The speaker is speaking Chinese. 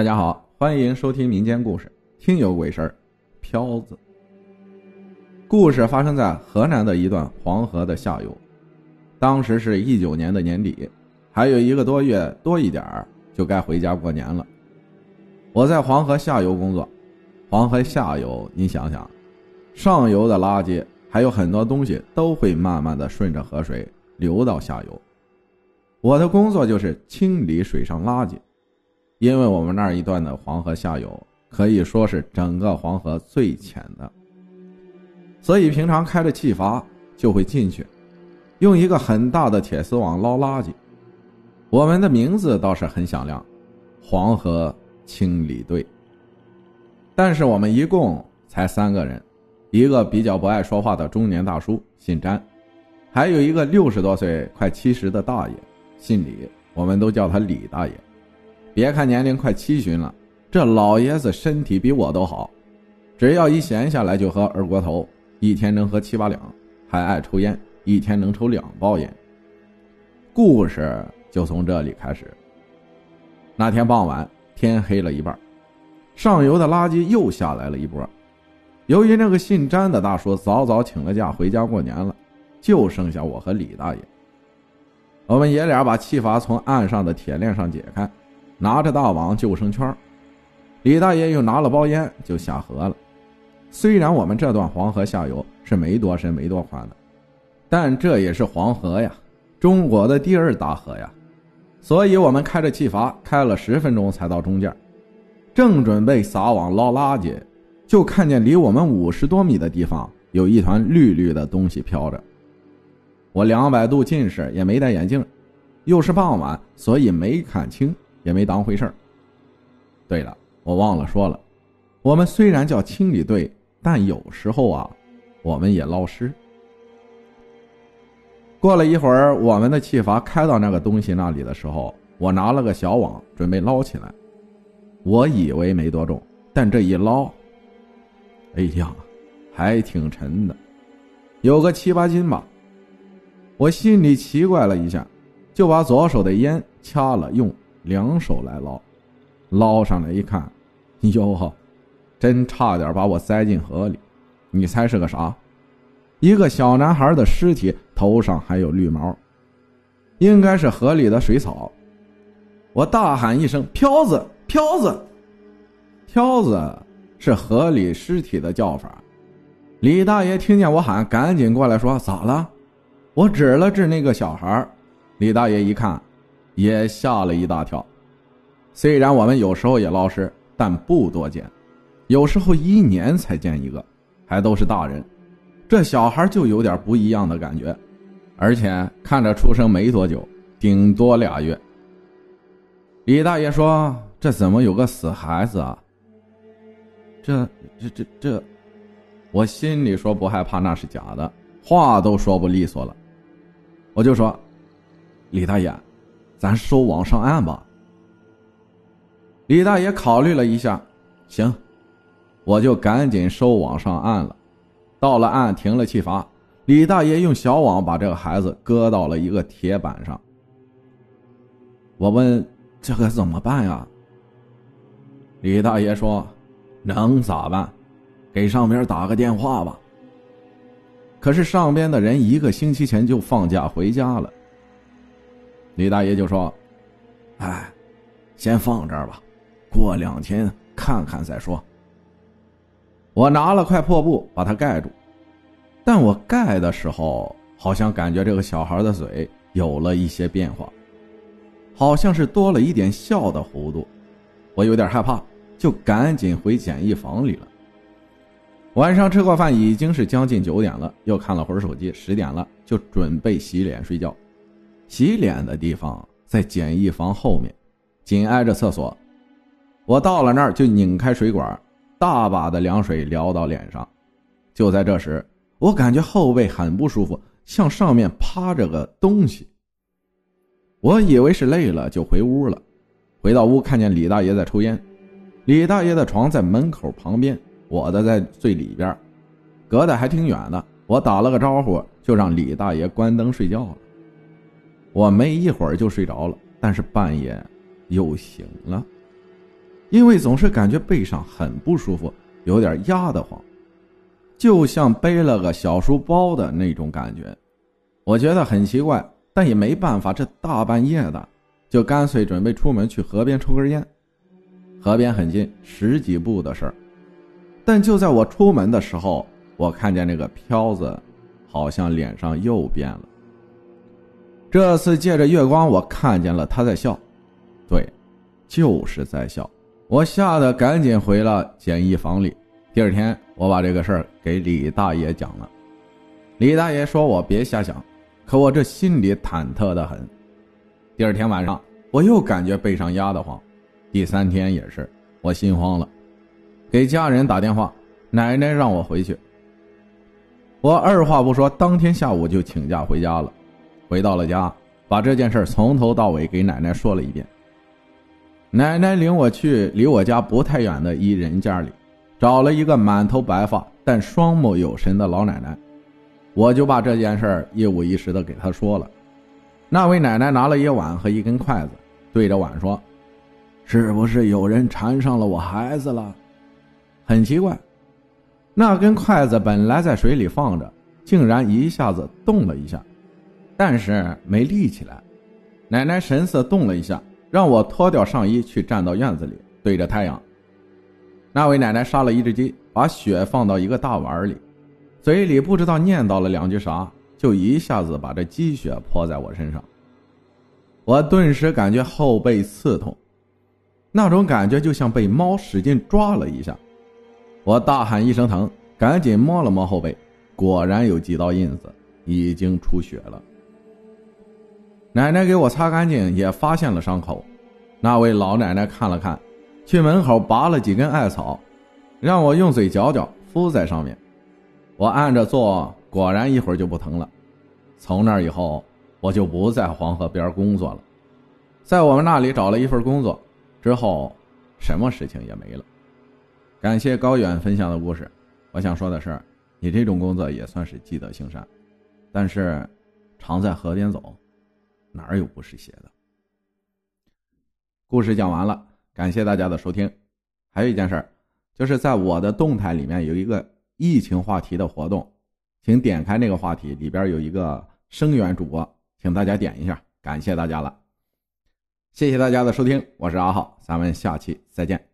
大家好，欢迎收听民间故事《听有鬼事儿》。飘子，故事发生在河南的一段黄河的下游，当时是一九年的年底，还有一个多月多一点儿就该回家过年了。我在黄河下游工作，黄河下游，你想想，上游的垃圾还有很多东西都会慢慢的顺着河水流到下游，我的工作就是清理水上垃圾。因为我们那一段的黄河下游可以说是整个黄河最浅的，所以平常开着气阀就会进去，用一个很大的铁丝网捞垃圾。我们的名字倒是很响亮，黄河清理队。但是我们一共才三个人，一个比较不爱说话的中年大叔姓詹，还有一个六十多岁快七十的大爷姓李，我们都叫他李大爷。别看年龄快七旬了，这老爷子身体比我都好，只要一闲下来就喝二锅头，一天能喝七八两，还爱抽烟，一天能抽两包烟。故事就从这里开始。那天傍晚，天黑了一半，上游的垃圾又下来了一波。由于那个姓詹的大叔早早请了假回家过年了，就剩下我和李大爷。我们爷俩把气阀从岸上的铁链上解开。拿着大网救生圈，李大爷又拿了包烟就下河了。虽然我们这段黄河下游是没多深没多宽的，但这也是黄河呀，中国的第二大河呀。所以我们开着气阀开了十分钟才到中间，正准备撒网捞垃圾，就看见离我们五十多米的地方有一团绿绿的东西飘着。我两百度近视也没戴眼镜，又是傍晚，所以没看清。也没当回事儿。对了，我忘了说了，我们虽然叫清理队，但有时候啊，我们也捞尸。过了一会儿，我们的气阀开到那个东西那里的时候，我拿了个小网准备捞起来。我以为没多重，但这一捞，哎呀，还挺沉的，有个七八斤吧。我心里奇怪了一下，就把左手的烟掐了用。两手来捞，捞上来一看，哟呵，真差点把我塞进河里。你猜是个啥？一个小男孩的尸体，头上还有绿毛，应该是河里的水草。我大喊一声：“漂子，漂子！”漂子是河里尸体的叫法。李大爷听见我喊，赶紧过来说：“咋了？”我指了指那个小孩，李大爷一看。也吓了一大跳。虽然我们有时候也捞尸，但不多见，有时候一年才见一个，还都是大人。这小孩就有点不一样的感觉，而且看着出生没多久，顶多俩月。李大爷说：“这怎么有个死孩子啊？”这、这、这、这，我心里说不害怕那是假的，话都说不利索了。我就说：“李大爷。”咱收网上岸吧。李大爷考虑了一下，行，我就赶紧收网上岸了。到了岸，停了气阀，李大爷用小网把这个孩子搁到了一个铁板上。我问：“这可怎么办呀？”李大爷说：“能咋办？给上边打个电话吧。”可是上边的人一个星期前就放假回家了。李大爷就说：“哎，先放这儿吧，过两天看看再说。”我拿了块破布把它盖住，但我盖的时候好像感觉这个小孩的嘴有了一些变化，好像是多了一点笑的弧度。我有点害怕，就赶紧回简易房里了。晚上吃过饭已经是将近九点了，又看了会儿手机，十点了，就准备洗脸睡觉。洗脸的地方在简易房后面，紧挨着厕所。我到了那儿就拧开水管，大把的凉水撩到脸上。就在这时，我感觉后背很不舒服，像上面趴着个东西。我以为是累了，就回屋了。回到屋，看见李大爷在抽烟。李大爷的床在门口旁边，我的在最里边，隔得还挺远的。我打了个招呼，就让李大爷关灯睡觉了。我没一会儿就睡着了，但是半夜又醒了。因为总是感觉背上很不舒服，有点压得慌，就像背了个小书包的那种感觉。我觉得很奇怪，但也没办法，这大半夜的，就干脆准备出门去河边抽根烟。河边很近，十几步的事儿。但就在我出门的时候，我看见那个飘子，好像脸上又变了。这次借着月光，我看见了他在笑，对，就是在笑。我吓得赶紧回了简易房里。第二天，我把这个事儿给李大爷讲了。李大爷说我别瞎想，可我这心里忐忑的很。第二天晚上，我又感觉背上压得慌。第三天也是，我心慌了，给家人打电话，奶奶让我回去。我二话不说，当天下午就请假回家了。回到了家，把这件事从头到尾给奶奶说了一遍。奶奶领我去离我家不太远的一人家里，找了一个满头白发但双目有神的老奶奶，我就把这件事一五一十的给她说了。那位奶奶拿了一碗和一根筷子，对着碗说：“是不是有人缠上了我孩子了？”很奇怪，那根筷子本来在水里放着，竟然一下子动了一下，但是没立起来。奶奶神色动了一下。让我脱掉上衣去站到院子里，对着太阳。那位奶奶杀了一只鸡，把血放到一个大碗里，嘴里不知道念叨了两句啥，就一下子把这鸡血泼在我身上。我顿时感觉后背刺痛，那种感觉就像被猫使劲抓了一下。我大喊一声疼，赶紧摸了摸后背，果然有几道印子，已经出血了。奶奶给我擦干净，也发现了伤口。那位老奶奶看了看，去门口拔了几根艾草，让我用嘴嚼嚼，敷在上面。我按着做，果然一会儿就不疼了。从那以后，我就不在黄河边工作了，在我们那里找了一份工作，之后什么事情也没了。感谢高远分享的故事。我想说的是，你这种工作也算是积德行善，但是常在河边走。哪有不湿鞋的？故事讲完了，感谢大家的收听。还有一件事儿，就是在我的动态里面有一个疫情话题的活动，请点开那个话题，里边有一个声援主播，请大家点一下，感谢大家了。谢谢大家的收听，我是阿浩，咱们下期再见。